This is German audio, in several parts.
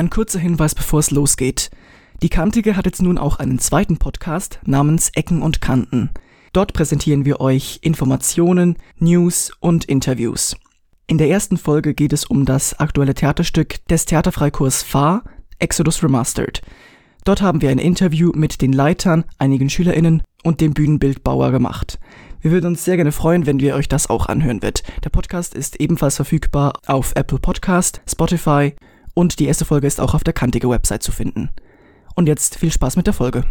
Ein kurzer Hinweis, bevor es losgeht. Die Kantige hat jetzt nun auch einen zweiten Podcast namens Ecken und Kanten. Dort präsentieren wir euch Informationen, News und Interviews. In der ersten Folge geht es um das aktuelle Theaterstück des Theaterfreikurs Fahr, Exodus Remastered. Dort haben wir ein Interview mit den Leitern, einigen SchülerInnen und dem Bühnenbildbauer gemacht. Wir würden uns sehr gerne freuen, wenn ihr euch das auch anhören wird. Der Podcast ist ebenfalls verfügbar auf Apple Podcast, Spotify und die erste Folge ist auch auf der Kantige Website zu finden. Und jetzt viel Spaß mit der Folge.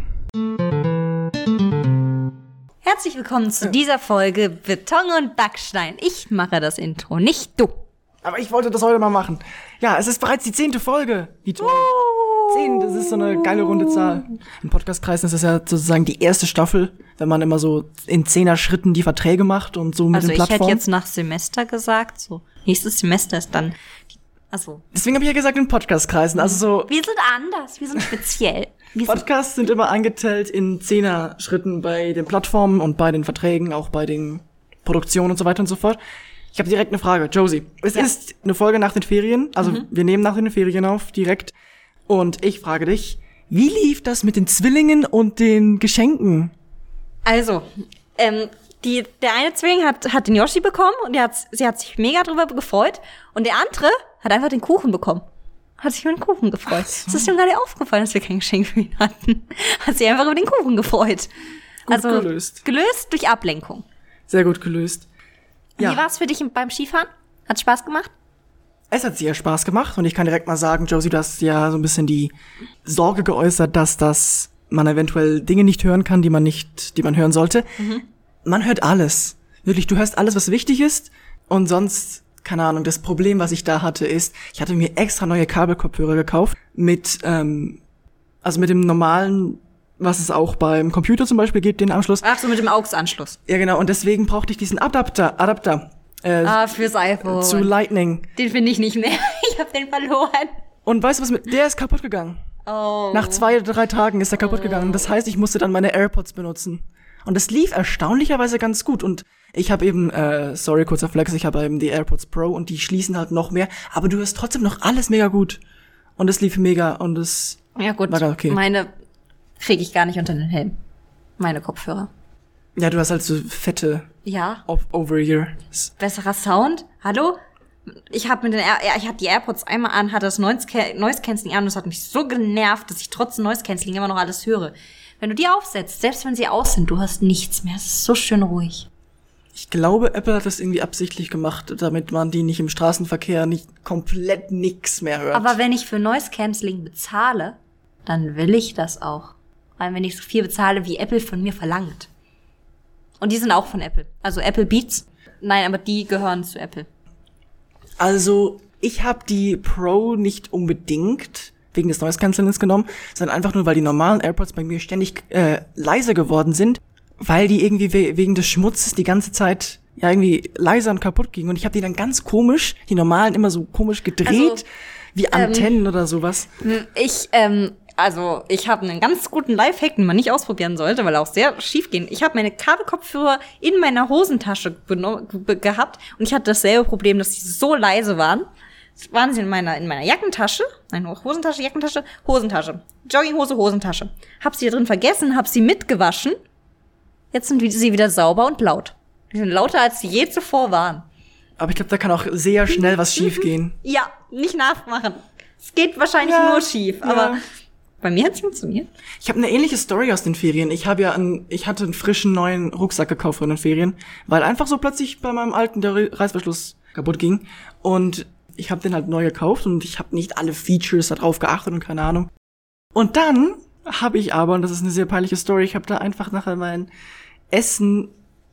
Herzlich willkommen zu dieser Folge Beton und Backstein. Ich mache das Intro, nicht du. Aber ich wollte das heute mal machen. Ja, es ist bereits die zehnte Folge. Wie toll. Zehn, das ist so eine geile runde Zahl. In Podcastkreisen ist das ja sozusagen die erste Staffel, wenn man immer so in zehner Schritten die Verträge macht und so mit Also den ich Plattformen. hätte jetzt nach Semester gesagt, so nächstes Semester ist dann, also Deswegen habe ich ja gesagt in Podcastkreisen. Also so wir sind anders, wir sind speziell. Wir Podcasts sind immer eingeteilt in zehner Schritten bei den Plattformen und bei den Verträgen, auch bei den Produktionen und so weiter und so fort. Ich habe direkt eine Frage, Josie. Es Ja. ist eine Folge nach den Ferien, also wir nehmen nach den Ferien auf, direkt. Und ich frage dich, wie lief das mit den Zwillingen und den Geschenken? also ähm, die, der eine Zwilling hat, hat den Yoshi bekommen und der hat, sie hat sich mega drüber gefreut und der andere hat einfach den Kuchen bekommen. Hat sich über den Kuchen gefreut. Das ist ihm gar nicht aufgefallen, dass wir kein Geschenk für ihn hatten. Hat sich einfach über den Kuchen gefreut. Gut gelöst. Gelöst durch Ablenkung. Sehr gut gelöst. Ja. Wie war es für dich beim Skifahren? Hat Spaß gemacht? Es hat sehr Spaß gemacht und ich kann direkt mal sagen, Josie, du hast ja so ein bisschen die Sorge geäußert, dass das man eventuell Dinge nicht hören kann, die man nicht, die man hören sollte. Man hört alles. Wirklich, du hörst alles, was wichtig ist und sonst, keine Ahnung, das Problem, was ich da hatte, ist, ich hatte mir extra neue Kabelkopfhörer gekauft mit, ähm, also mit dem normalen, was es auch beim Computer zum Beispiel gibt, den Anschluss. Ach so, mit dem AUX-Anschluss. Ja, genau, und deswegen brauchte ich diesen Adapter, Adapter, äh, Ah, fürs iPhone. zu Lightning. den finde ich nicht mehr. Ich habe den verloren. Und weißt du was mit, der ist kaputt gegangen. Oh. Nach zwei oder drei Tagen ist er kaputt gegangen. Das heißt, ich musste dann meine AirPods benutzen. Und es lief erstaunlicherweise ganz gut. Und ich habe eben, äh, sorry, kurzer Flex, ich habe eben die AirPods Pro und die schließen halt noch mehr. Aber du hörst trotzdem noch alles mega gut. Und es lief mega und es, ja gut, War okay. meine kriege ich gar nicht unter den Helm. Meine Kopfhörer. ja, du hast halt so fette Ja, Over-Ears. besserer Sound. Hallo? Ich habe mit den Air ja, ich hatte die AirPods einmal an, hatte das Noise Noise Cancelling an und das hat mich so genervt, dass ich trotz Noise Cancelling immer noch alles höre. Wenn du die aufsetzt, selbst wenn sie aus sind, du hörst nichts mehr. Es ist so schön ruhig. Ich glaube, Apple hat das irgendwie absichtlich gemacht, damit man die nicht im Straßenverkehr nicht komplett nix mehr hört. Aber wenn ich für Noise Cancelling bezahle, dann will ich das auch. Weil wenn ich so viel bezahle, wie Apple von mir verlangt. Und die sind auch von Apple. Also Apple Beats. Nein, aber die gehören zu Apple. Also, ich habe die Pro nicht unbedingt wegen des Noise Cancellings genommen, sondern einfach nur, weil die normalen AirPods bei mir ständig äh, leise geworden sind, weil die irgendwie we wegen des Schmutzes die ganze Zeit ja irgendwie leiser und kaputt gingen und ich habe die dann ganz komisch, die normalen immer so komisch gedreht, Also, wie Antennen oder sowas. Ich, ähm, also ich habe einen ganz guten Lifehack, den man nicht ausprobieren sollte, weil er auch sehr schief gehen. Ich habe meine Kabelkopfhörer in meiner Hosentasche gehabt und ich hatte dasselbe Problem, dass sie so leise waren. Waren sie in meiner in meiner Jackentasche, nein, Hosentasche, Jackentasche, Hosentasche, Jogginghose, Hosentasche. Hab sie da drin vergessen, hab sie mitgewaschen. Jetzt sind sie wieder sauber und laut. Die sind lauter als sie je zuvor waren. Aber ich glaube, da kann auch sehr schnell was schiefgehen. Ja, nicht nachmachen. Es geht wahrscheinlich Ja, nur schief, ja. aber bei mir hat's funktioniert. Ich habe eine ähnliche Story aus den Ferien. Ich habe ja einen, ich hatte einen frischen neuen Rucksack gekauft von den Ferien, weil einfach so plötzlich bei meinem alten der Re- Reißverschluss kaputt ging und ich habe den halt neu gekauft und ich habe nicht alle Features darauf geachtet und keine Ahnung. Und dann habe ich aber, und das ist eine sehr peinliche Story, ich habe da einfach nachher mein Essen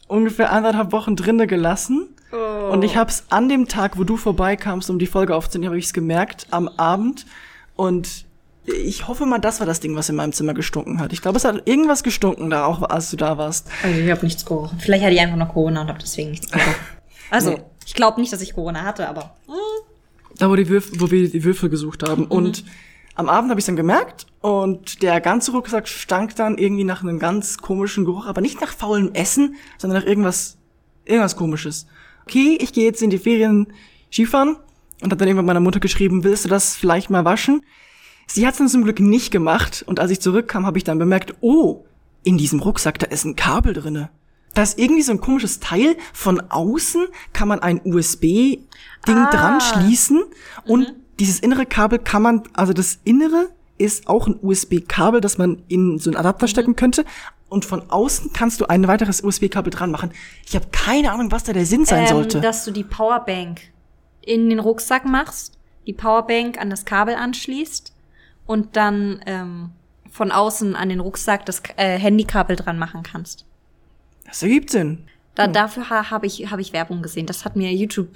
ungefähr anderthalb Wochen drinne gelassen. Und ich habe es an dem Tag, wo du vorbeikamst, um die Folge aufzunehmen, habe ich es gemerkt, am Abend. Und ich hoffe mal, das war das Ding, was in meinem Zimmer gestunken hat. Ich glaube, es hat irgendwas gestunken da auch, als du da warst. Also ich habe nichts gerochen. Vielleicht hatte ich einfach noch Corona und habe deswegen nichts gerochen. Also, Nee. ich glaube nicht, dass ich Corona hatte, aber Da, wo, die Würfel, wo wir die Würfel gesucht haben. Und am Abend habe ich dann gemerkt und der ganze Rucksack stank dann irgendwie nach einem ganz komischen Geruch, aber nicht nach faulem Essen, sondern nach irgendwas, irgendwas komisches. Okay, ich gehe jetzt in die Ferien Skifahren und hat dann irgendwann meiner Mutter geschrieben, willst du das vielleicht mal waschen? Sie hat es dann zum Glück nicht gemacht und als ich zurückkam, habe ich dann bemerkt, oh, in diesem Rucksack, da ist ein Kabel drinne. Da ist irgendwie so ein komisches Teil. Von außen kann man ein USB-Ding Ah. dran schließen und dieses innere Kabel kann man, also das Innere ist auch ein USB-Kabel, das man in so einen Adapter stecken könnte. Und von außen kannst du ein weiteres USB-Kabel dran machen. Ich habe keine Ahnung, was da der Sinn sein ähm, sollte. dass du die Powerbank in den Rucksack machst, die Powerbank an das Kabel anschließt und dann ähm, von außen an den Rucksack das äh, Handykabel dran machen kannst. Das ergibt Sinn. Da, Dafür ha, habe ich, hab ich Werbung gesehen. Das hat mir YouTube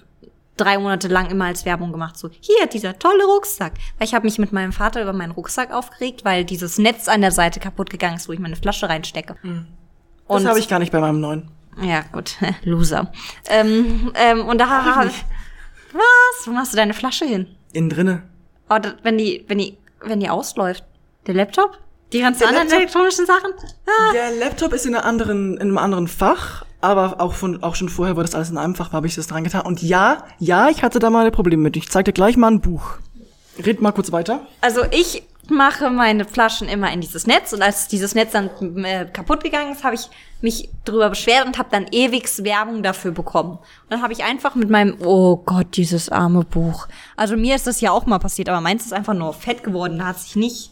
drei Monate lang immer als Werbung gemacht. So, hier, dieser tolle Rucksack. Weil ich habe mich mit meinem Vater über meinen Rucksack aufgeregt, weil dieses Netz an der Seite kaputt gegangen ist, wo ich meine Flasche reinstecke. Das habe ich gar nicht bei meinem neuen. Ja, gut, Loser. Ähm, ähm, und da Hab ich. Was? Wo machst du deine Flasche hin? Innen drinne. Oh, da, wenn die, wenn die, wenn die ausläuft. Der Laptop? Die ganzen Der anderen Laptop? elektronischen Sachen? Ah. Der Laptop ist in, einer anderen, in einem anderen Fach, aber auch, von, auch schon vorher, wo das alles in einem Fach war, habe ich das dran getan. Und ja, ja, ich hatte da mal Probleme mit. Ich zeig dir gleich mal ein Buch. Red mal kurz weiter. Also ich mache meine Flaschen immer in dieses Netz und als dieses Netz dann äh, kaputt gegangen ist, habe ich mich drüber beschwert und habe dann ewigs Werbung dafür bekommen. Und dann habe ich einfach mit meinem oh Gott, dieses arme Buch. Also mir ist das ja auch mal passiert, aber meins ist einfach nur fett geworden, da hat sich nicht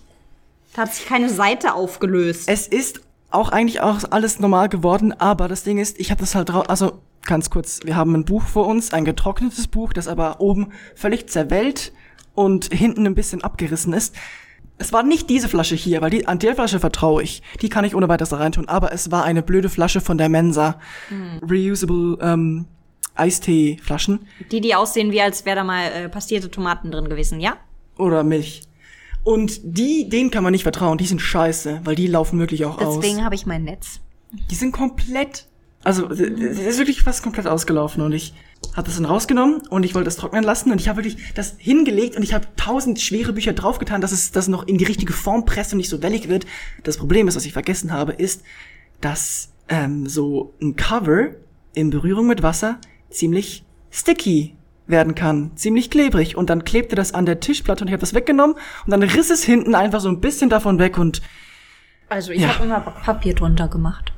da hat sich keine Seite aufgelöst. Es ist auch eigentlich auch alles normal geworden, aber das Ding ist, ich habe das halt drauf, also ganz kurz, wir haben ein Buch vor uns, ein getrocknetes Buch, das aber oben völlig zerwellt und hinten ein bisschen abgerissen ist. Es war nicht diese Flasche hier, weil die, an der Flasche vertraue ich. Die kann ich ohne weiteres da reintun, aber es war eine blöde Flasche von der Mensa. Reusable ähm, Eistee-Flaschen Die, die aussehen wie als wäre da mal äh, pastierte Tomaten drin gewesen, ja? oder Milch. Und die, denen kann man nicht vertrauen, die sind scheiße, weil die laufen wirklich auch aus. Deswegen habe ich mein Netz. Die sind komplett, also das ist wirklich fast komplett ausgelaufen und ich habe das dann rausgenommen und ich wollte das trocknen lassen und ich habe wirklich das hingelegt und ich habe tausend schwere Bücher draufgetan, dass es das noch in die richtige Form presst und nicht so wellig wird. Das Problem ist, was ich vergessen habe, ist, dass ähm, so ein Cover in Berührung mit Wasser ziemlich sticky werden kann, ziemlich klebrig und dann klebte das an der Tischplatte und ich habe das weggenommen und dann riss es hinten einfach so ein bisschen davon weg und Also ich Ja. habe immer Backpapier drunter gemacht.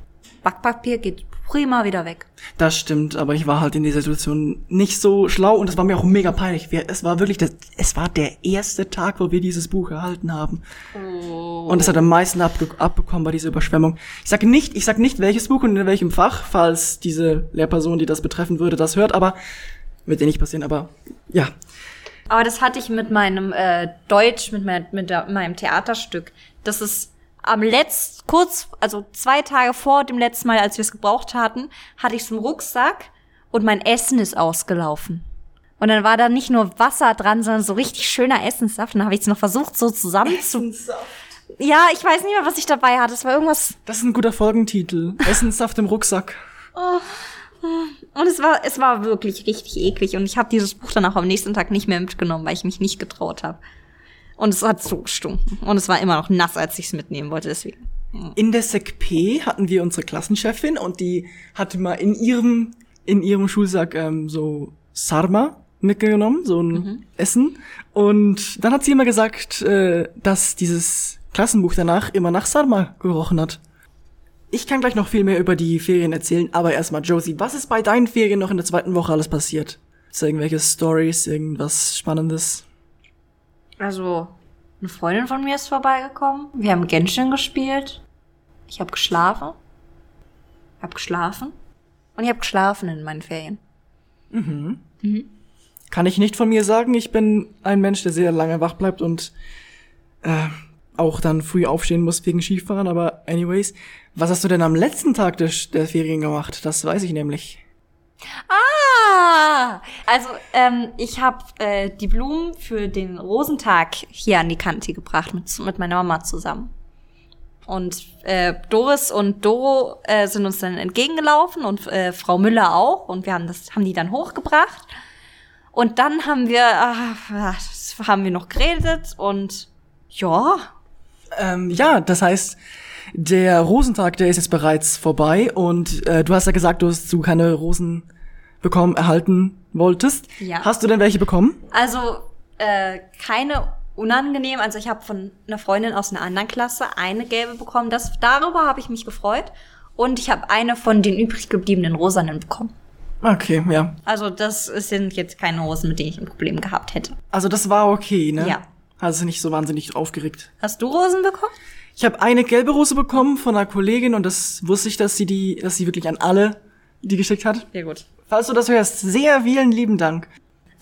Backpapier geht prima wieder weg. Das stimmt, aber ich war halt in dieser Situation nicht so schlau und es war mir auch mega peinlich. Es war wirklich, das, es war der erste Tag, wo wir dieses Buch erhalten haben. Und es hat am meisten abge abbekommen bei dieser Überschwemmung. Ich sage nicht, ich sag nicht welches Buch und in welchem Fach, falls diese Lehrperson, die das betreffen würde, das hört, aber wird dir nicht passieren, aber ja. Aber das hatte ich mit meinem äh, Deutsch, mit, mein, mit der, meinem Theaterstück. Das ist am letzt, kurz, also zwei Tage vor dem letzten Mal, als wir es gebraucht hatten, hatte ich es im Rucksack und mein Essen ist ausgelaufen. Und dann war da nicht nur Wasser dran, sondern so richtig schöner Essenssaft. Dann habe ich es noch versucht, so zusammen zu. Ja, ich weiß nicht mehr, was ich dabei hatte. Es war irgendwas. Das ist ein guter Folgentitel. Essenssaft im Rucksack. Und es war, es war wirklich richtig eklig. Und ich habe dieses Buch dann auch am nächsten Tag nicht mehr mitgenommen, weil ich mich nicht getraut habe. Und es hat so gestunken. Und es war immer noch nass, als ich es mitnehmen wollte. Deswegen. In der Sek P hatten wir unsere Klassenchefin und die hatte mal in ihrem in ihrem Schulsack ähm, so Sarma mitgenommen, so ein Essen. Und dann hat sie immer gesagt, äh, dass dieses Klassenbuch danach immer nach Sarma gerochen hat. Ich kann gleich noch viel mehr über die Ferien erzählen, aber erstmal Josie, was ist bei deinen Ferien noch in der zweiten Woche alles passiert? Ist da irgendwelche Stories, irgendwas Spannendes? Also, eine Freundin von mir ist vorbeigekommen. Wir haben Genshin gespielt. Ich habe geschlafen. Hab geschlafen. Und ich habe geschlafen in meinen Ferien. Kann ich nicht von mir sagen. Ich bin ein Mensch, der sehr lange wach bleibt und äh, auch dann früh aufstehen muss wegen Skifahren. Aber anyways, was hast du denn am letzten Tag des, der Ferien gemacht? Das weiß ich nämlich. Ah, also ähm, ich habe äh, die Blumen für den Rosentag hier an die Kante gebracht mit, mit meiner Mama zusammen. Und äh, Doris und Doro äh, sind uns dann entgegengelaufen und äh, Frau Müller auch und wir haben das haben die dann hochgebracht. Und dann haben wir das haben wir noch geredet und ja, Ähm, ja, das heißt, der Rosentag, der ist jetzt bereits vorbei und äh, du hast ja gesagt, du hast du keine Rosen bekommen, erhalten wolltest. Ja. Hast du denn welche bekommen? Also äh, keine unangenehm. Also ich habe von einer Freundin aus einer anderen Klasse eine gelbe bekommen. Das, darüber habe ich mich gefreut. Und ich habe eine von den übrig gebliebenen rosanen bekommen. Okay, ja. Also das sind jetzt keine Hosen, mit denen ich ein Problem gehabt hätte. Also das war okay, ne? Ja. Also nicht so wahnsinnig aufgeregt. Hast du Rosen bekommen? Ich habe eine gelbe Rose bekommen von einer Kollegin und das wusste ich, dass sie die, dass sie wirklich an alle die geschickt hat. Sehr gut. Falls du das hörst, sehr vielen lieben Dank.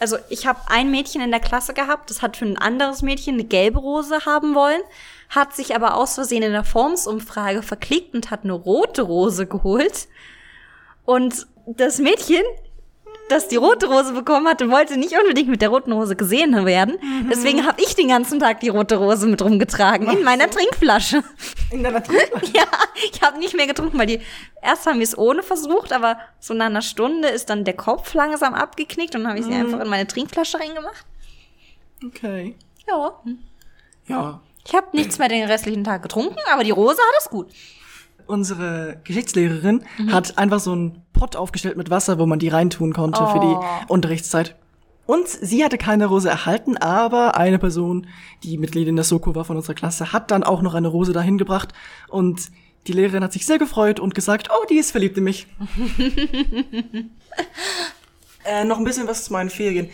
Also ich habe ein Mädchen in der Klasse gehabt, das hat für ein anderes Mädchen eine gelbe Rose haben wollen, hat sich aber aus Versehen in der Formsumfrage verklickt und hat eine rote Rose geholt. Und das Mädchen, das die rote Rose bekommen hatte, wollte nicht unbedingt mit der roten Rose gesehen werden. Deswegen habe ich den ganzen Tag die rote Rose mit rumgetragen in meiner Trinkflasche. In deiner Trinkflasche? Ja, ich habe nicht mehr getrunken, weil die erst haben wir es ohne versucht, aber so nach einer Stunde ist dann der Kopf langsam abgeknickt und dann habe ich sie einfach in meine Trinkflasche reingemacht. Okay. Ja. Ja. Ich habe nichts mehr den restlichen Tag getrunken, aber die Rose hat es gut. Unsere Geschichtslehrerin hat einfach so einen Pott aufgestellt mit Wasser, wo man die reintun konnte für Oh. die Unterrichtszeit. Und sie hatte keine Rose erhalten, aber eine Person, die Mitglied in der Soko war von unserer Klasse, hat dann auch noch eine Rose dahin gebracht und die Lehrerin hat sich sehr gefreut und gesagt, oh, die ist verliebt in mich. äh, noch ein bisschen was zu meinen Ferien.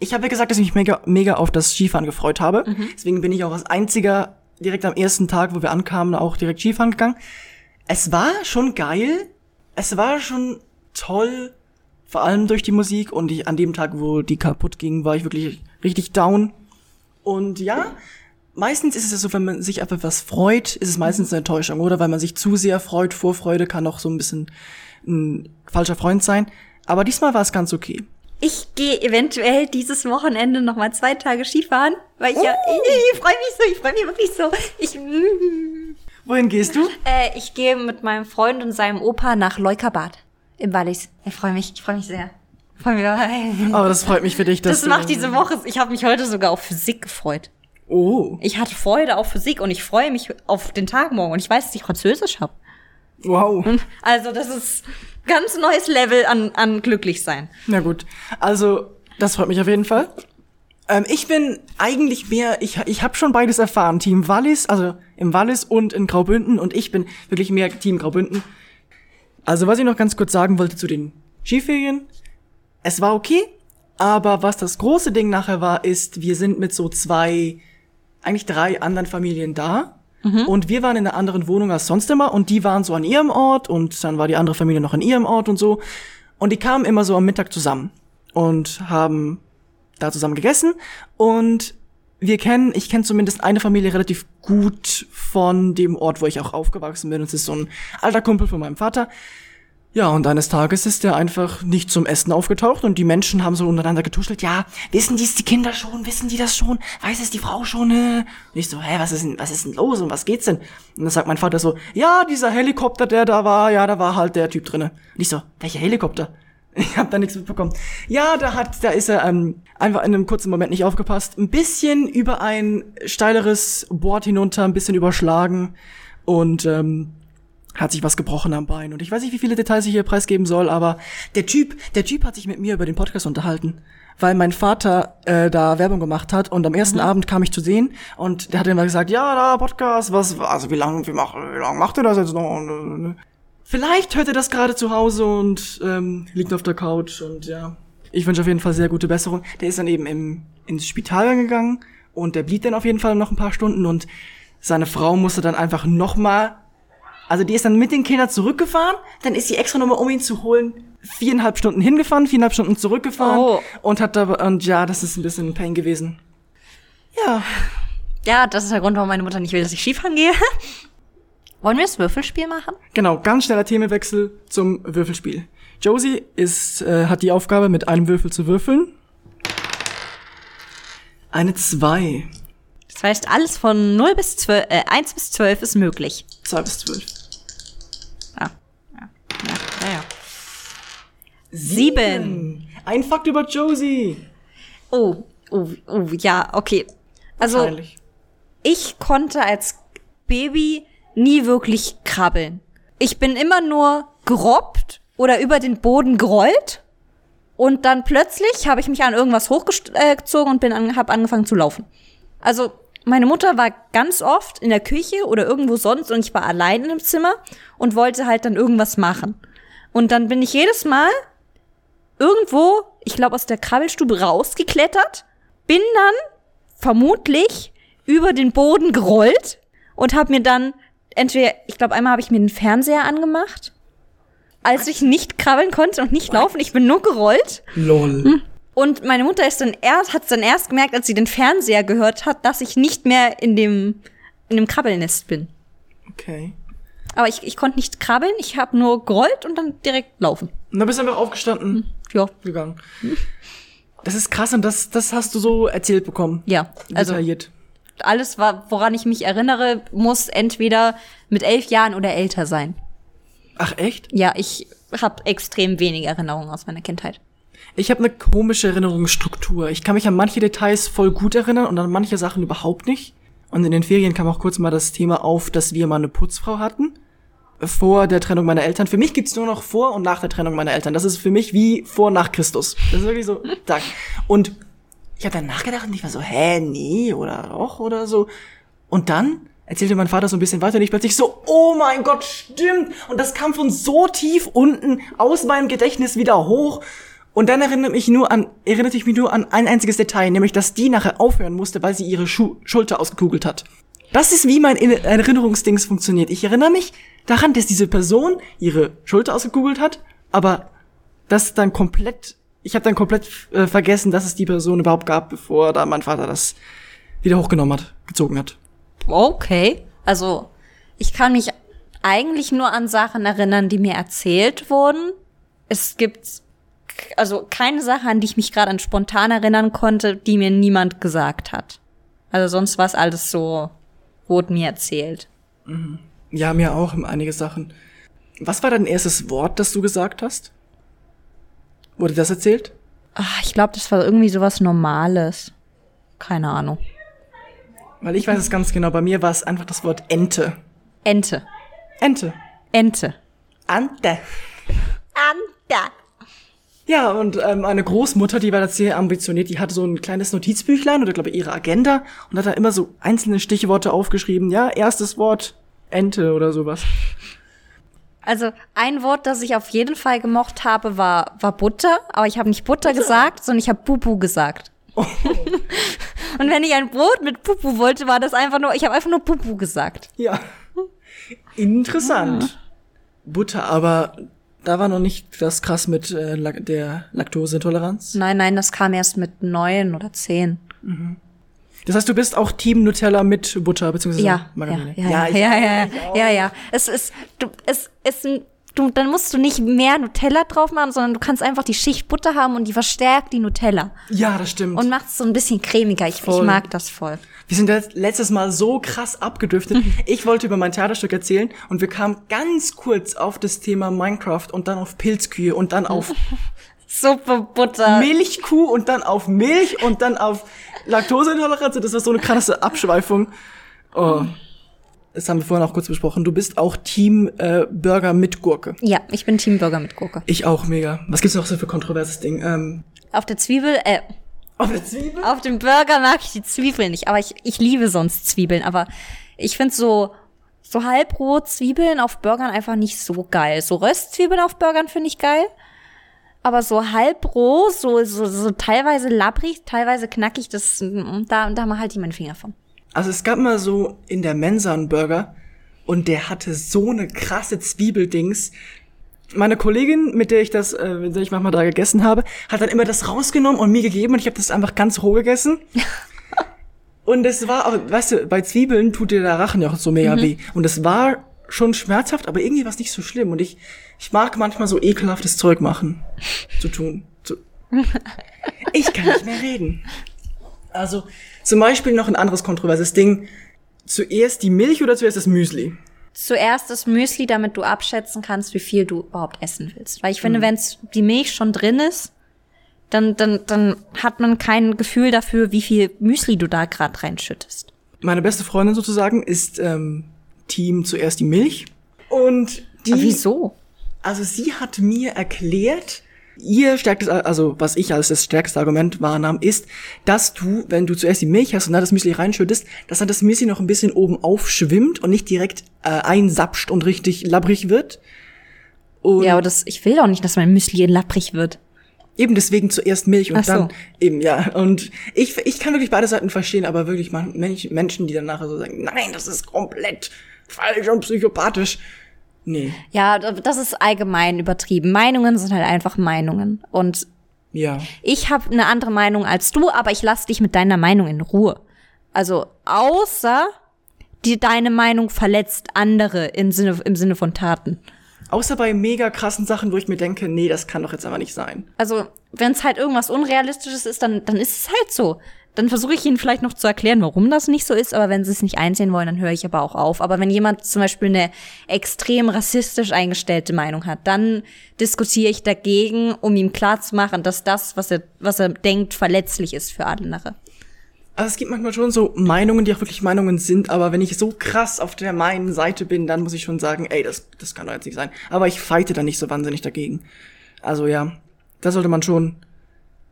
Ich habe ja gesagt, dass ich mich mega, mega auf das Skifahren gefreut habe. Deswegen bin ich auch als einziger direkt am ersten Tag, wo wir ankamen, auch direkt Skifahren gegangen. Es war schon geil. Es war schon toll, vor allem durch die Musik. Und ich, an dem Tag, wo die kaputt ging, war ich wirklich richtig down. Und ja, meistens ist es ja so, wenn man sich einfach was freut, ist es meistens eine Enttäuschung, oder? Weil man sich zu sehr freut. Vorfreude kann auch so ein bisschen ein falscher Freund sein. Aber diesmal war es ganz okay. Ich gehe eventuell dieses Wochenende noch mal zwei Tage Skifahren, weil ich ja, ich, ich freue mich so, ich freue mich wirklich so. Ich, Wohin gehst du? äh, ich gehe mit meinem Freund und seinem Opa nach Leukerbad im Wallis. Ich freue mich, ich freue mich sehr. Freu mich, Aber das freut mich für dich, dass das macht diese Woche. Ich habe mich heute sogar auf Physik gefreut. Oh, Ich hatte Freude auf Physik und ich freue mich auf den Tag morgen und ich weiß, dass ich Französisch habe. wow. Also das ist ganz neues Level an, an glücklich sein. Na gut. Also, das freut mich auf jeden Fall. Ähm, ich bin eigentlich mehr, ich, ich habe schon beides erfahren. Team Wallis, also im Wallis und in Graubünden. Und ich bin wirklich mehr Team Graubünden. Also, was ich noch ganz kurz sagen wollte zu den Skiferien. Es war okay, aber was das große Ding nachher war, ist, wir sind mit so zwei, eigentlich drei anderen Familien da. Und wir waren in einer anderen Wohnung als sonst immer und die waren so an ihrem Ort und dann war die andere Familie noch an ihrem Ort und so. Und die kamen immer so am Mittag zusammen und haben da zusammen gegessen und wir kennen, ich kenne zumindest eine Familie relativ gut von dem Ort, wo ich auch aufgewachsen bin. Es ist so ein alter Kumpel von meinem Vater. Ja, und eines Tages ist er einfach nicht zum Essen aufgetaucht und die Menschen haben so untereinander getuschelt. Ja, wissen dies die Kinder schon? Wissen die das schon? Weiß es die Frau schon? Äh? Und ich so, hä, was ist denn, was ist denn los und was geht's denn? Und dann sagt mein Vater so, ja, dieser Helikopter, der da war, ja, da war halt der Typ drinne. Und ich so, welcher Helikopter? Ich habe da nichts mitbekommen. Ja, da hat, da ist er ähm, einfach in einem kurzen Moment nicht aufgepasst. Ein bisschen über ein steileres Board hinunter, ein bisschen überschlagen und ähm, hat sich was gebrochen am Bein. Und ich weiß nicht, wie viele Details ich hier preisgeben soll, aber der Typ, der Typ hat sich mit mir über den Podcast unterhalten, weil mein Vater äh, da Werbung gemacht hat und am ersten Abend kam ich zu sehen und der hat immer gesagt, ja, da Podcast, was, also wie lange, wie, mach, wie lange macht ihr das jetzt noch? Vielleicht hört er das gerade zu Hause und ähm, liegt auf der Couch und ja. Ich wünsche auf jeden Fall sehr gute Besserung. Der ist dann eben im, ins Spital gegangen und der blieb dann auf jeden Fall noch ein paar Stunden und seine Frau musste dann einfach nochmal, also die ist dann mit den Kindern zurückgefahren, dann ist sie extra nochmal, um ihn zu holen, viereinhalb Stunden hingefahren, viereinhalb Stunden zurückgefahren Oh. und hat da, und ja, das ist ein bisschen ein Pain gewesen. Ja, Ja, das ist der Grund, warum meine Mutter nicht will, dass ich Skifahren gehe. Wollen wir das Würfelspiel machen? Genau, ganz schneller Themenwechsel zum Würfelspiel. Josie ist, äh, hat die Aufgabe, mit einem Würfel zu würfeln. Eine 2. Das heißt, alles von 0 bis 12, äh, 1 bis 12 ist möglich. 2 bis 12. Ah, ja, ja, ja. Sieben. Ein Fakt über Josie. Oh, oh, oh, ja, okay. Also, ich konnte als Baby nie wirklich krabbeln. Ich bin immer nur gerobbt oder über den Boden gerollt Und dann plötzlich habe ich mich an irgendwas hochgezogen und bin an, habe angefangen zu laufen. Also meine Mutter war ganz oft in der Küche oder irgendwo sonst und ich war allein im Zimmer und wollte halt dann irgendwas machen. Und dann bin ich jedes Mal irgendwo, ich glaube aus der Krabbelstube rausgeklettert, bin dann vermutlich über den Boden gerollt und habe mir dann entweder, ich glaube einmal habe ich mir den Fernseher angemacht als ich nicht krabbeln konnte und nicht laufen. Ich bin nur gerollt. Lol. Und meine Mutter ist dann erst, hat dann erst gemerkt, als sie den Fernseher gehört hat, dass ich nicht mehr in dem, in dem Krabbelnest bin. Okay. Aber ich, ich konnte nicht krabbeln, ich habe nur gerollt und dann direkt laufen. Und dann bist du einfach aufgestanden, Ja. gegangen. Das ist krass und das, das hast du so erzählt bekommen. Ja. Also Detailliert. Alles, war, woran ich mich erinnere, muss entweder mit elf Jahren oder älter sein. Ach echt? Ja, ich habe extrem wenig Erinnerungen aus meiner Kindheit. Ich habe eine komische Erinnerungsstruktur. Ich kann mich an manche Details voll gut erinnern und an manche Sachen überhaupt nicht. Und in den Ferien kam auch kurz mal das Thema auf, dass wir mal eine Putzfrau hatten. Vor der Trennung meiner Eltern. Für mich gibt's nur noch vor und nach der Trennung meiner Eltern. Das ist für mich wie vor und nach Christus. Das ist wirklich so, Tag. Und ich habe dann nachgedacht und ich war so, hä, nee, oder auch, oder so. Und dann erzählte mein Vater so ein bisschen weiter und ich plötzlich so, oh mein Gott, stimmt. Und das kam von so tief unten aus meinem Gedächtnis wieder hoch. Und dann erinnert mich nur an, erinnerte ich mich nur an ein einziges Detail, nämlich, dass die nachher aufhören musste, weil sie ihre Schu Schulter ausgekugelt hat. Das ist, wie mein In- Erinnerungsdings funktioniert. Ich erinnere mich daran, dass diese Person ihre Schulter ausgekugelt hat, aber das dann komplett, ich habe dann komplett äh, vergessen, dass es die Person überhaupt gab, bevor da mein Vater das wieder hochgenommen hat, gezogen hat. Okay. Also, ich kann mich eigentlich nur an Sachen erinnern, die mir erzählt wurden. Es gibt also keine Sache, an die ich mich gerade an spontan erinnern konnte, die mir niemand gesagt hat. Also sonst war es alles so, wurde mir erzählt. Ja, mir auch einige Sachen. Was war dein erstes Wort, das du gesagt hast? Wurde das erzählt? Ach, ich glaube, das war irgendwie sowas Normales. Keine Ahnung. Weil ich weiß es ganz genau. Bei mir war es einfach das Wort Ente. Ente. Ente. Ente. Ante. Ante. Ja, und ähm, eine Großmutter, die war da sehr ambitioniert, die hatte so ein kleines Notizbüchlein oder glaube ich ihre Agenda und hat da immer so einzelne Stichworte aufgeschrieben. Ja, erstes Wort Ente oder sowas. Also ein Wort, das ich auf jeden Fall gemocht habe, war, war Butter. Aber ich habe nicht Butter gesagt, sondern ich habe Bubu gesagt. Und wenn ich ein Brot mit Pupu wollte, war das einfach nur, ich habe einfach nur Pupu gesagt. Ja. Interessant. Butter, aber da war noch nicht das krass mit äh, der Laktoseintoleranz. Nein, nein, das kam erst mit neun oder zehn. Das heißt, du bist auch Team Nutella mit Butter beziehungsweise Ja, ja, Margarine. ja, ja, ich- ja, ja, ja, ja, ja. Es ist, du, es ist ein, du, dann musst du nicht mehr Nutella drauf machen, sondern du kannst einfach die Schicht Butter haben und die verstärkt die Nutella ja, das stimmt. und macht es so ein bisschen cremiger. Ich, ich mag das voll. Wir sind letzt- letztes Mal so krass abgedriftet. Ich wollte über mein Theaterstück erzählen und wir kamen ganz kurz auf das Thema Minecraft und dann auf Pilzkühe und dann auf Suppe Butter. Milchkuh und dann auf Milch und dann auf Laktoseintoleranz. Das war so eine krasse Abschweifung. Oh. Das haben wir vorhin auch kurz besprochen. Du bist auch Team äh, Burger mit Gurke. Ja, ich bin Teamburger mit Gurke. Ich auch mega. Was gibt's noch so für kontroverses Ding? Ähm, Auf der Zwiebel, äh, auf der Zwiebel? auf dem Burger mag ich die Zwiebeln nicht, aber ich, ich liebe sonst Zwiebeln. Aber ich finde so, so halbroh Zwiebeln auf Burgern einfach nicht so geil. So Röstzwiebeln auf Burgern finde ich geil. Aber so halbroh, so, so, so teilweise labbrig, teilweise knackig, das, da, da halte ich meinen Finger von. Also es gab mal so in der Mensa einen Burger und der hatte so eine krasse Zwiebeldings. Meine Kollegin, mit der ich das, äh, mit der ich manchmal da gegessen habe, hat dann immer das rausgenommen und mir gegeben und ich habe das einfach ganz roh gegessen. und es war auch, weißt du, bei Zwiebeln tut dir der Rachen ja auch so mega weh. Und es war schon schmerzhaft, aber irgendwie war es nicht so schlimm. Und ich, ich mag manchmal so ekelhaftes Zeug machen, zu tun. Zu ich kann nicht mehr reden. Also zum Beispiel noch ein anderes kontroverses Ding. Zuerst die Milch oder zuerst das Müsli? Zuerst das Müsli, damit du abschätzen kannst, wie viel du überhaupt essen willst. Weil ich finde, wenn die Milch schon drin ist, dann, dann, dann hat man kein Gefühl dafür, wie viel Müsli du da gerade reinschüttest. Meine beste Freundin sozusagen ist ähm, Team zuerst die Milch. Und die. Aber wieso? Also sie hat mir erklärt, Ihr stärkstes, also was ich als das stärkste Argument wahrnahm, ist, dass du, wenn du zuerst die Milch hast und dann das Müsli reinschüttest, dass dann das Müsli noch ein bisschen oben aufschwimmt und nicht direkt äh, einsapscht und richtig labbrig wird. Und Ja, aber das, ich will doch nicht, dass mein Müsli lapprig wird. Eben deswegen zuerst Milch und so. dann eben, ja. Und ich, ich kann wirklich beide Seiten verstehen, aber wirklich man, Mensch- Menschen, die dann nachher so sagen, nein, das ist komplett falsch und psychopathisch. Nee, Ja, das ist allgemein übertrieben. Meinungen sind halt einfach Meinungen. Und ja. ich habe eine andere Meinung als du, aber ich lass dich mit deiner Meinung in Ruhe. Also außer die deine Meinung verletzt andere im Sinne, im Sinne von Taten. Außer bei mega krassen Sachen, wo ich mir denke, nee, das kann doch jetzt aber nicht sein. Also wenn es halt irgendwas Unrealistisches ist, dann, dann ist es halt so. Dann versuche ich ihnen vielleicht noch zu erklären, warum das nicht so ist, aber wenn sie es nicht einsehen wollen, dann höre ich aber auch auf. Aber wenn jemand zum Beispiel eine extrem rassistisch eingestellte Meinung hat, dann diskutiere ich dagegen, um ihm klarzumachen, dass das, was er, was er denkt, verletzlich ist für andere. Also es gibt manchmal schon so Meinungen, die auch wirklich Meinungen sind, aber wenn ich so krass auf der meinen Seite bin, dann muss ich schon sagen, ey, das, das kann doch jetzt nicht sein. Aber ich fighte da nicht so wahnsinnig dagegen. Also ja, da sollte man schon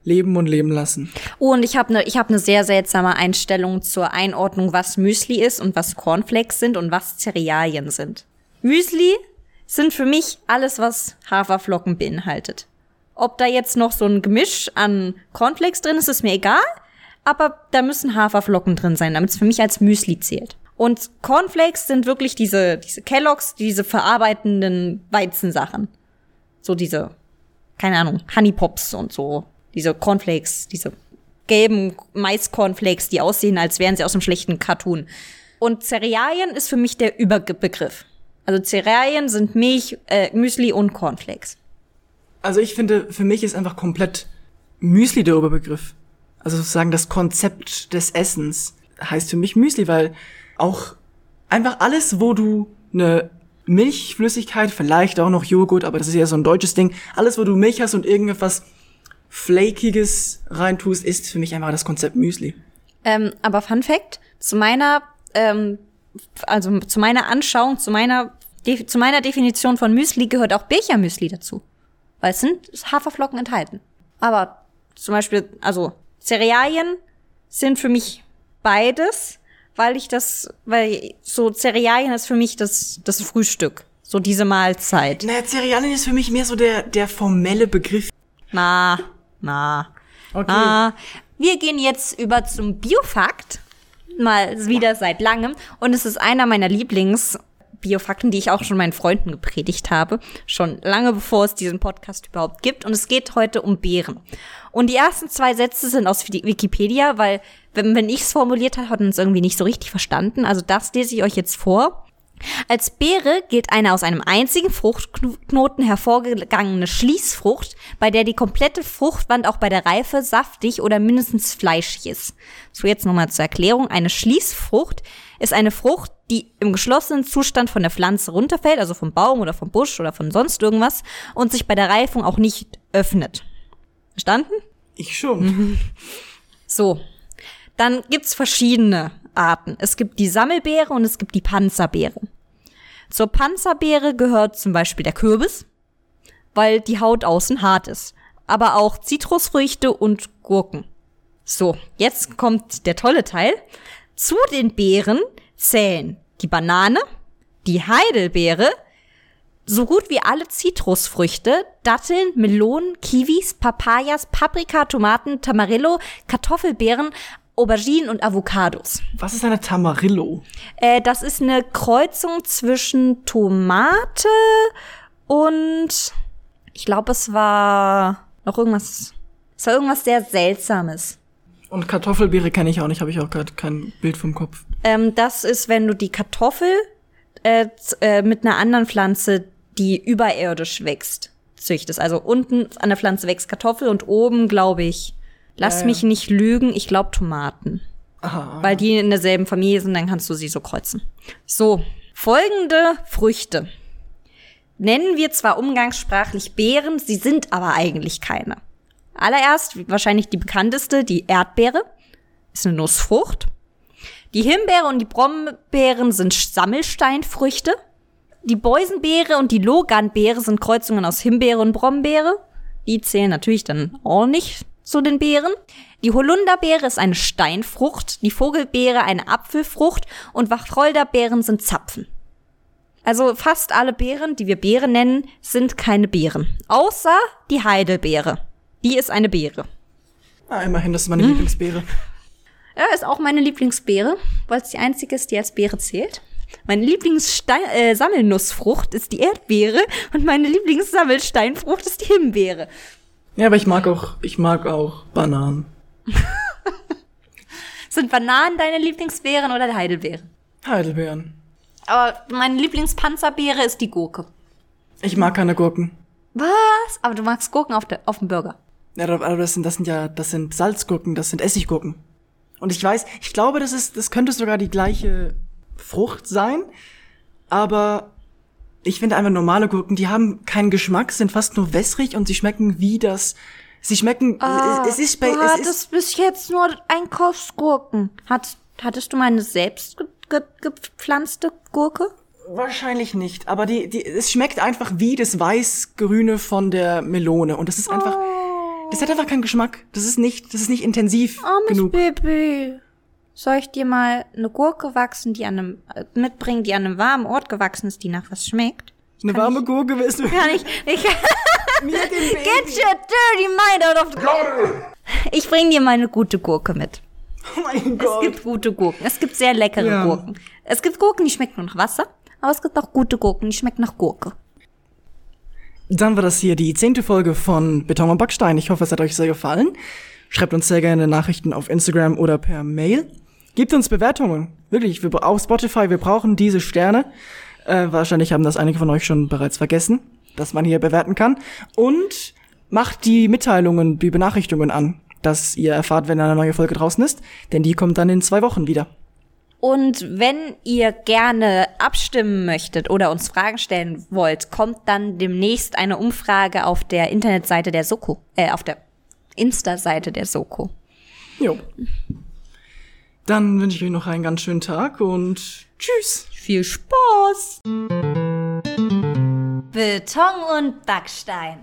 leben und leben lassen. Oh, und ich habe eine ich hab ne sehr seltsame Einstellung zur Einordnung, was Müsli ist und was Cornflakes sind und was Cerealien sind. Müsli sind für mich alles, was Haferflocken beinhaltet. Ob da jetzt noch so ein Gemisch an Cornflakes drin ist, ist mir egal, aber da müssen Haferflocken drin sein, damit es für mich als Müsli zählt. Und Cornflakes sind wirklich diese, diese Kelloggs, diese verarbeitenden Weizensachen. So diese, keine Ahnung, Honey Pops und so. Diese Cornflakes, diese gelben Mais-Cornflakes, die aussehen, als wären sie aus einem schlechten Cartoon. Und Cerealien ist für mich der Überbegriff. Also Cerealien sind Milch, äh, Müsli und Cornflakes. Also ich finde, für mich ist einfach komplett Müsli der Oberbegriff. Also sozusagen das Konzept des Essens heißt für mich Müsli, weil auch einfach alles, wo du eine Milchflüssigkeit, vielleicht auch noch Joghurt, aber das ist ja so ein deutsches Ding, alles, wo du Milch hast und irgendetwas Flakiges reintust, ist für mich einfach das Konzept Müsli. Ähm, aber Fun Fact, zu meiner, ähm, also zu meiner Anschauung, zu meiner, De zu meiner Definition von Müsli gehört auch Bechermüsli dazu. Weil es sind Haferflocken enthalten. Aber zum Beispiel, also Cerealien sind für mich beides, weil ich das, weil so Cerealien ist für mich das, das Frühstück. So diese Mahlzeit. Naja, Cerealien ist für mich mehr so der, der formelle Begriff. Na, na. Okay. Ah, wir gehen jetzt über zum Biofakt. Mal wieder seit langem. Und es ist einer meiner Lieblings-Biofakten, die ich auch schon meinen Freunden gepredigt habe. Schon lange bevor es diesen Podcast überhaupt gibt. Und es geht heute um Beeren. Und die ersten zwei Sätze sind aus Wikipedia, weil, wenn, wenn ich es formuliert habe, hat man es irgendwie nicht so richtig verstanden. Also das lese ich euch jetzt vor. Als Beere gilt eine aus einem einzigen Fruchtknoten hervorgegangene Schließfrucht, bei der die komplette Fruchtwand auch bei der Reife saftig oder mindestens fleischig ist. So jetzt nochmal zur Erklärung. Eine Schließfrucht ist eine Frucht, die im geschlossenen Zustand von der Pflanze runterfällt, also vom Baum oder vom Busch oder von sonst irgendwas und sich bei der Reifung auch nicht öffnet. Verstanden? Ich schon. So. Dann gibt's verschiedene Arten. Es gibt die Sammelbeere und es gibt die Panzerbeere. Zur Panzerbeere gehört zum Beispiel der Kürbis, weil die Haut außen hart ist. Aber auch Zitrusfrüchte und Gurken. So, jetzt kommt der tolle Teil. Zu den Beeren zählen die Banane, die Heidelbeere, so gut wie alle Zitrusfrüchte, Datteln, Melonen, Kiwis, Papayas, Paprika, Tomaten, Tamarillo, Kartoffelbeeren, Auberginen und Avocados. Was ist eine Tamarillo? Äh, das ist eine Kreuzung zwischen Tomate und ich glaube, es war noch irgendwas. Es war irgendwas sehr Seltsames. Und Kartoffelbeere kenne ich auch nicht, habe ich auch gerade kein Bild vom Kopf. Ähm, das ist, wenn du die Kartoffel äh, äh, mit einer anderen Pflanze, die überirdisch wächst, züchtest. Also unten an der Pflanze wächst Kartoffel und oben, glaube ich, lass Ja, ja. mich nicht lügen, ich glaube Tomaten. Aha. Weil die in derselben Familie sind, dann kannst du sie so kreuzen. So, folgende Früchte. Nennen wir zwar umgangssprachlich Beeren, sie sind aber eigentlich keine. Allererst wahrscheinlich die bekannteste, die Erdbeere. Ist eine Nussfrucht. Die Himbeere und die Brombeeren sind Sammelsteinfrüchte. Die Beusenbeere und die Loganbeere sind Kreuzungen aus Himbeere und Brombeere. Die zählen natürlich dann auch nicht zu den Beeren. Die Holunderbeere ist eine Steinfrucht, die Vogelbeere eine Apfelfrucht und Wacholderbeeren sind Zapfen. Also fast alle Beeren, die wir Beere nennen, sind keine Beeren. Außer die Heidelbeere. Die ist eine Beere. Ah, immerhin, das ist meine hm. Lieblingsbeere. Ja, ist auch meine Lieblingsbeere, weil es die einzige ist, die als Beere zählt. Meine Lieblingssammelnussfrucht äh, ist die Erdbeere und meine Lieblingssammelsteinfrucht ist die Himbeere. Ja, aber ich mag auch, ich mag auch Bananen. Sind Bananen deine Lieblingsbeeren oder Heidelbeeren? Heidelbeeren. Aber meine Lieblingspanzerbeere ist die Gurke. Ich mag keine Gurken. Was? Aber du magst Gurken auf, der, auf dem Burger. Ja, aber das sind, das sind ja, das sind Salzgurken, das sind Essiggurken. Und ich weiß, ich glaube, das ist, das könnte sogar die gleiche Frucht sein, aber ich finde einfach normale Gurken, die haben keinen Geschmack, sind fast nur wässrig und sie schmecken wie das, sie schmecken, ah, es, ist bei, du es hattest ist, bis jetzt nur Einkaufsgurken. Hat, hattest du mal eine selbst ge, ge, gepflanzte Gurke? Wahrscheinlich nicht, aber die, die, es schmeckt einfach wie das Weiß-Grüne von der Melone und das ist einfach, oh. das hat einfach keinen Geschmack. Das ist nicht, das ist nicht intensiv Armes genug. Baby. Soll ich dir mal eine Gurke wachsen, die an einem, äh, mitbringen, die an einem warmen Ort gewachsen ist, die nach was schmeckt? Eine kann warme ich, Gurke willst du? Kann ich, ich Get your dirty mind out of the Ich bring dir mal eine gute Gurke mit. Oh mein Gott. Es gibt gute Gurken. Es gibt sehr leckere ja. Gurken. Es gibt Gurken, die schmecken nach Wasser, aber es gibt auch gute Gurken, die schmecken nach Gurke. Dann war das hier die zehnte Folge von Beton und Backstein. Ich hoffe, es hat euch sehr gefallen. Schreibt uns sehr gerne Nachrichten auf Instagram oder per Mail. Gebt uns Bewertungen. Wirklich, wir, auf Spotify, wir brauchen diese Sterne. Äh, wahrscheinlich haben das einige von euch schon bereits vergessen, dass man hier bewerten kann. Und macht die Mitteilungen, die Benachrichtigungen an, dass ihr erfahrt, wenn eine neue Folge draußen ist. Denn die kommt dann in zwei Wochen wieder. Und wenn ihr gerne abstimmen möchtet oder uns Fragen stellen wollt, kommt dann demnächst eine Umfrage auf der Internetseite der Soko, äh, auf der Insta-Seite der Soko. Jo. Dann wünsche ich euch noch einen ganz schönen Tag und tschüss. Viel Spaß. Beton und Backstein.